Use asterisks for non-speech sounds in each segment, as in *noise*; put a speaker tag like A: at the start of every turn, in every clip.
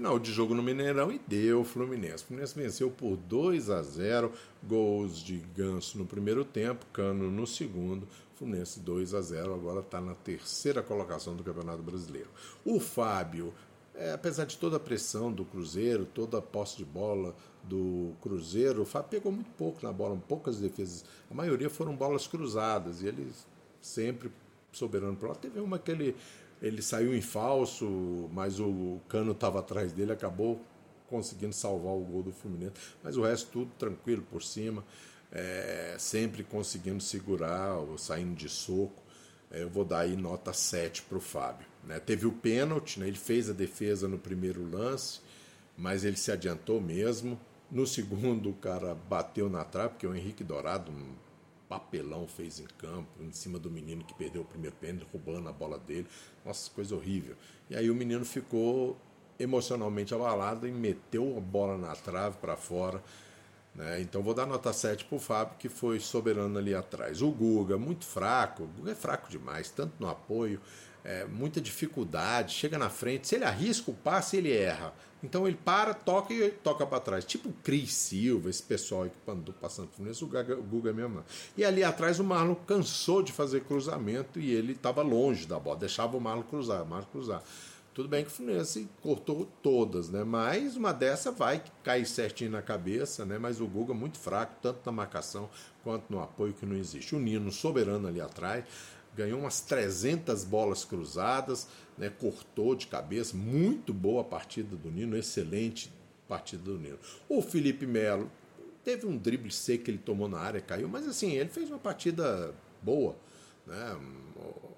A: Final de jogo no Mineirão e deu Fluminense. O Fluminense venceu por 2 a 0, gols de Ganso no primeiro tempo, Cano no segundo. Fluminense 2 a 0, agora está na terceira colocação do Campeonato Brasileiro. O Fábio é, apesar de toda a pressão do Cruzeiro, toda a posse de bola do Cruzeiro, o Fábio pegou muito pouco na bola, poucas defesas. A maioria foram bolas cruzadas e ele sempre soberano para lá. Teve uma que ele, ele saiu em falso, mas o Cano estava atrás dele, acabou conseguindo salvar o gol do Fluminense. Mas o resto tudo tranquilo por cima, é, sempre conseguindo segurar, saindo de soco. É, eu vou dar aí nota 7 para o Fábio. Né? Teve o pênalti, né? ele fez a defesa no primeiro lance, mas ele se adiantou mesmo. No segundo, o cara bateu na trave, porque o Henrique Dourado, papelão fez em campo, em cima do menino que perdeu o primeiro pênalti, roubando a bola dele. Nossa, coisa horrível. E aí o menino ficou emocionalmente abalado e meteu a bola na trave para fora. Né? Então vou dar nota 7 para o Fábio, que foi soberano ali atrás. O Guga, muito fraco, o Guga é fraco demais, tanto no apoio, é, muita dificuldade, chega na frente, se ele arrisca o passe, ele erra. Então ele para, toca e toca para trás. Tipo o Cris Silva, esse pessoal aí que andou passando por isso, o Guga, Guga mesmo não. E ali atrás o Marlon cansou de fazer cruzamento e ele estava longe da bola, deixava o Marlon cruzar, o Marlon cruzar. Tudo bem que o Fluminense cortou todas, né? Mas uma dessa vai cair certinho na cabeça, né? Mas o Guga muito fraco, tanto na marcação quanto no apoio que não existe. O Nino soberano ali atrás, ganhou umas 300 bolas cruzadas, né? Cortou de cabeça, muito boa a partida do Nino, excelente partida do Nino. O Felipe Melo teve um drible seco que ele tomou na área, caiu, mas assim, ele fez uma partida boa né?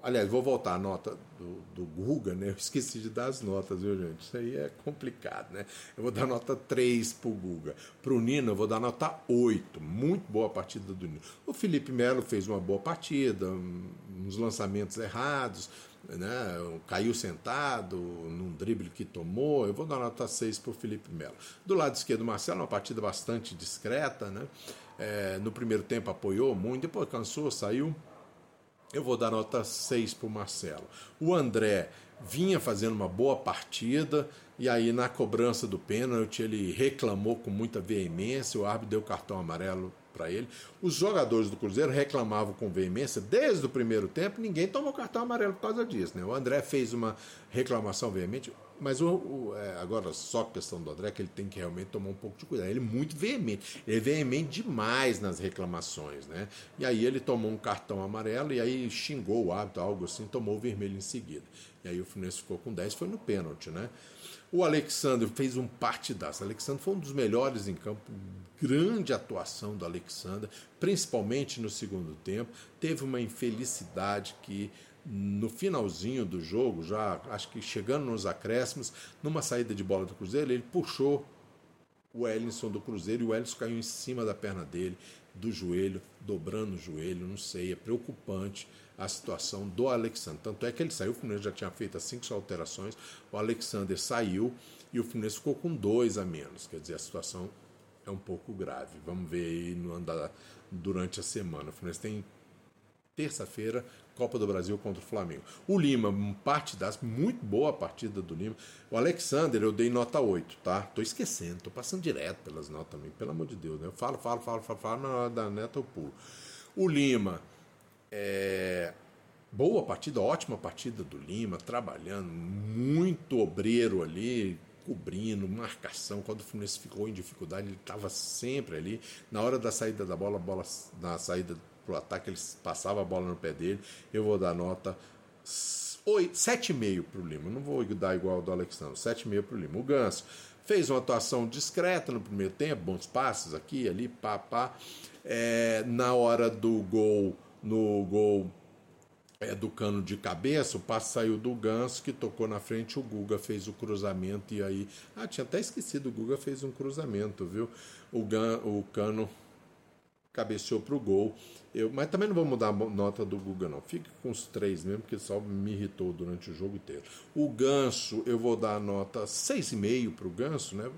A: Aliás, vou voltar à nota do, do Guga, né? Eu esqueci de dar as notas, viu, gente? Isso aí é complicado, né? Eu vou dar nota 3 pro Guga. Pro Nino, eu vou dar nota 8. Muito boa partida do Nino. O Felipe Melo fez uma boa partida, uns lançamentos errados, né? Caiu sentado num drible que tomou. Eu vou dar nota 6 pro Felipe Melo. Do lado esquerdo, Marcelo, uma partida bastante discreta, né? É, no primeiro tempo apoiou muito, depois cansou, saiu eu vou dar nota 6 para o Marcelo. O André vinha fazendo uma boa partida e aí na cobrança do pênalti ele reclamou com muita veemência, o árbitro deu cartão amarelo para ele. Os jogadores do Cruzeiro reclamavam com veemência desde o primeiro tempo, ninguém tomou cartão amarelo por causa disso. Né? O André fez uma reclamação veemente, mas o, o é, agora só a questão do André que ele tem que realmente tomar um pouco de cuidado. Ele é muito veemente, ele é veemente demais nas reclamações. Né? E aí ele tomou um cartão amarelo e aí xingou o árbitro, algo assim, tomou o vermelho em seguida. E aí o Fluminense ficou com 10, foi no pênalti. Né? O Alexandre fez um partidaço. O Alexandre foi um dos melhores em campo. Grande atuação do Alexandre, principalmente no segundo tempo. Teve uma infelicidade que no finalzinho do jogo, já acho que chegando nos acréscimos, numa saída de bola do Cruzeiro, ele puxou o Ellison do Cruzeiro e o Ellison caiu em cima da perna dele, do joelho, dobrando o joelho, não sei, é preocupante a situação do Alexandre. Tanto é que ele saiu, o Fluminense já tinha feito as cinco alterações, o Alexander saiu e o Fluminense ficou com dois a menos, quer dizer, a situação é um pouco grave. Vamos ver aí no andar durante a semana. O Fluminense tem terça-feira, Copa do Brasil contra o Flamengo. O Lima, parte das muito boa partida do Lima. O Alexander, eu dei nota 8, tá? Tô esquecendo, tô passando direto pelas notas também, pelo amor de Deus, né? Eu falo, falo, falo, falo, falo, na hora da neta eu pulo. O Lima, é... boa partida, ótima partida do Lima, trabalhando, muito obreiro ali, cobrindo, marcação. Quando o Fluminense ficou em dificuldade, ele estava sempre ali. Na hora da saída da bola, bola na saída pro ataque, ele passava a bola no pé dele. Eu vou dar nota 7,5 para o Lima. Não vou dar igual ao do Alexandre, 7,5 para o Lima. O Ganso fez uma atuação discreta no primeiro tempo, bons passes aqui, ali, pá, pá. É, na hora do gol, no gol é, do cano de cabeça, o passe saiu do Ganso, que tocou na frente, o Guga fez o cruzamento e aí. Ah, tinha até esquecido, o Guga fez um cruzamento, viu? O, Gan, o cano cabeceou para o gol. Eu, mas também não vou mudar a nota do Guga, não. Fique com os três mesmo, porque só me irritou durante o jogo inteiro. O Ganso, eu vou dar a nota 6,5 para o Ganso, né?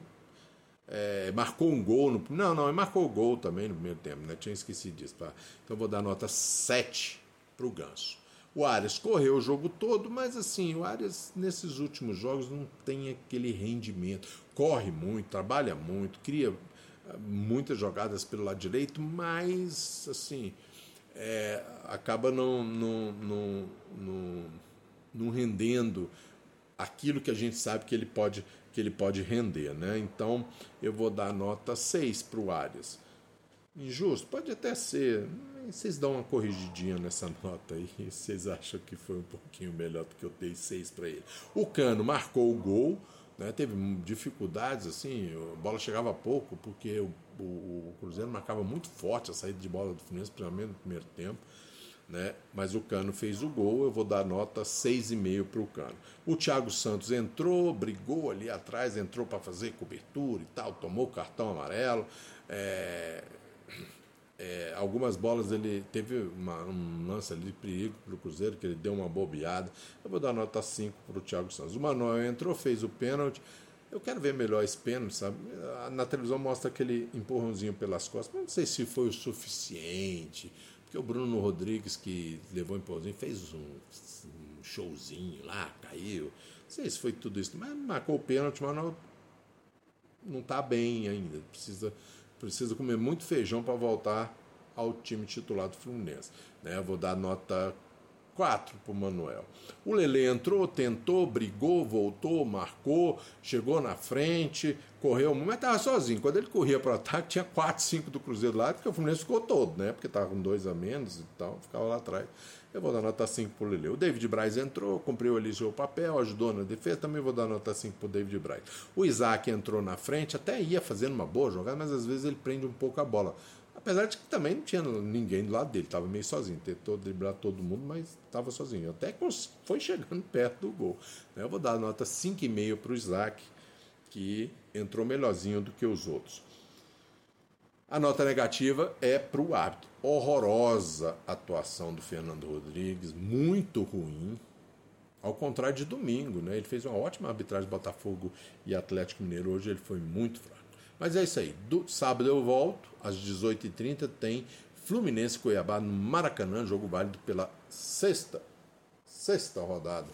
A: É, marcou um gol no. Não, não, ele marcou o gol também no primeiro tempo, né? Tinha esquecido disso. Tá? Então eu vou dar nota 7 para o Ganso. O Arias correu o jogo todo, mas assim, o Arias nesses últimos jogos não tem aquele rendimento. Corre muito, trabalha muito, cria ah, muitas jogadas pelo lado direito, mas assim, é, acaba não, não, não, não, não rendendo aquilo que a gente sabe que ele pode que ele pode render, né? Então eu vou dar nota 6 para o Arias. Injusto? Pode até ser. Vocês dão uma corrigidinha nessa *laughs* nota aí. Vocês acham que foi um pouquinho melhor do que eu dei 6 para ele. O Cano marcou o gol, né? teve dificuldades, assim, a bola chegava pouco, porque o, o, o Cruzeiro marcava muito forte a saída de bola do Fluminense, principalmente no primeiro tempo né? Mas o Cano fez o gol, eu vou dar nota 6,5 para o Cano. O Thiago Santos entrou, brigou ali atrás, entrou para fazer cobertura e tal, tomou cartão amarelo. É, é, algumas bolas ele teve uma, um lance ali de perigo para o Cruzeiro, que ele deu uma bobeada. Eu vou dar nota 5 para o Thiago Santos. O Manuel entrou, fez o pênalti. Eu quero ver melhor esse pênalti, sabe? Na televisão mostra aquele empurrãozinho pelas costas, mas não sei se foi o suficiente porque o Bruno Rodrigues, que levou em pauzinho, fez um, um, showzinho lá, caiu. Não sei se foi tudo isso, mas marcou o pênalti, mas não, não tá bem ainda. Precisa, precisa comer muito feijão para voltar ao time titular do Fluminense. Né? Vou dar nota 4 para o Manuel. O Lele entrou, tentou, brigou, voltou, marcou, chegou na frente, correu, mas estava sozinho. Quando ele corria para o ataque, tinha 4, 5 do Cruzeiro lá, porque o Fluminense ficou todo, né? Porque estava com dois a menos e tal, ficava lá atrás. Eu vou dar nota 5 para o Lele. O David Braz entrou, cumpriu ali seu papel, ajudou na defesa, também vou dar nota 5 para o David Braz. O Isaac entrou na frente, até ia fazendo uma boa jogada, mas às vezes ele prende um pouco a bola. Apesar de que também não tinha ninguém do lado dele, estava meio sozinho. Tentou driblar todo mundo, mas estava sozinho. Até foi chegando *laughs* perto do gol. Né? Eu vou dar nota 5,5 para o Isaac, que entrou melhorzinho do que os outros. A nota negativa é para o árbitro. Horrorosa atuação do Fernando Rodrigues, muito ruim. Ao contrário de domingo, né? Ele fez uma ótima arbitragem Botafogo e Atlético Mineiro. Hoje ele foi muito fraco. Mas é isso aí. Do, sábado eu volto, às 18h30, tem Fluminense Cuiabá no Maracanã, jogo válido pela sexta, sexta rodada.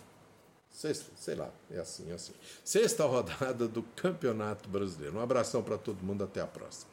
A: Sexta, sei lá, é assim, é assim. Sexta rodada do Campeonato Brasileiro. Um abração para todo mundo, até a próxima.